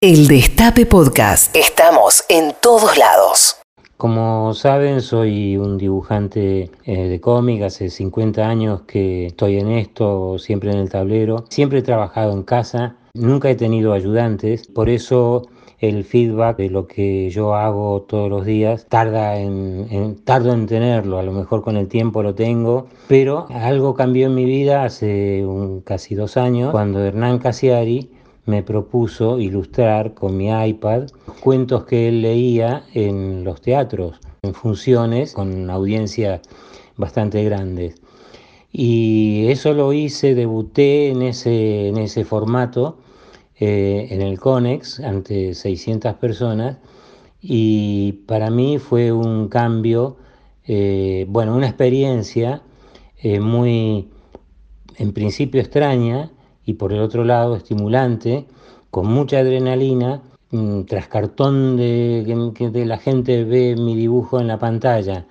El Destape Podcast. Estamos en todos lados. Como saben, soy un dibujante eh, de cómic, hace 50 años que estoy en esto, siempre en el tablero. Siempre he trabajado en casa, nunca he tenido ayudantes, por eso el feedback de lo que yo hago todos los días tarda en, tardo en tenerlo, a lo mejor con el tiempo lo tengo, pero algo cambió en mi vida hace un, casi dos años cuando Hernán Casiari me propuso ilustrar con mi iPad cuentos que él leía en los teatros, en funciones con audiencia bastante grandes. Y eso lo hice, debuté en ese, en ese formato eh, en el CONEX ante 600 personas y para mí fue un cambio, eh, bueno, una experiencia eh, muy, en principio extraña, y por el otro lado estimulante, con mucha adrenalina, tras cartón de que la gente ve mi dibujo en la pantalla,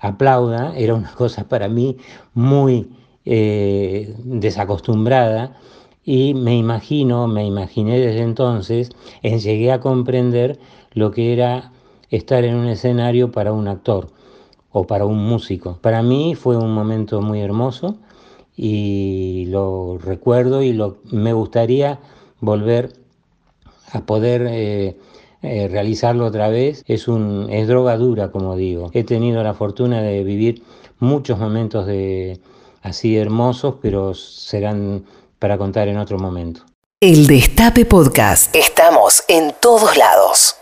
aplauda, era una cosa para mí muy eh, desacostumbrada y me imagino, me imaginé desde entonces, en, llegué a comprender lo que era estar en un escenario para un actor o para un músico. Para mí fue un momento muy hermoso y lo recuerdo y lo, me gustaría volver a poder eh, eh, realizarlo otra vez. Es, un, es droga dura, como digo. He tenido la fortuna de vivir muchos momentos de, así hermosos, pero serán para contar en otro momento. El Destape Podcast. Estamos en todos lados.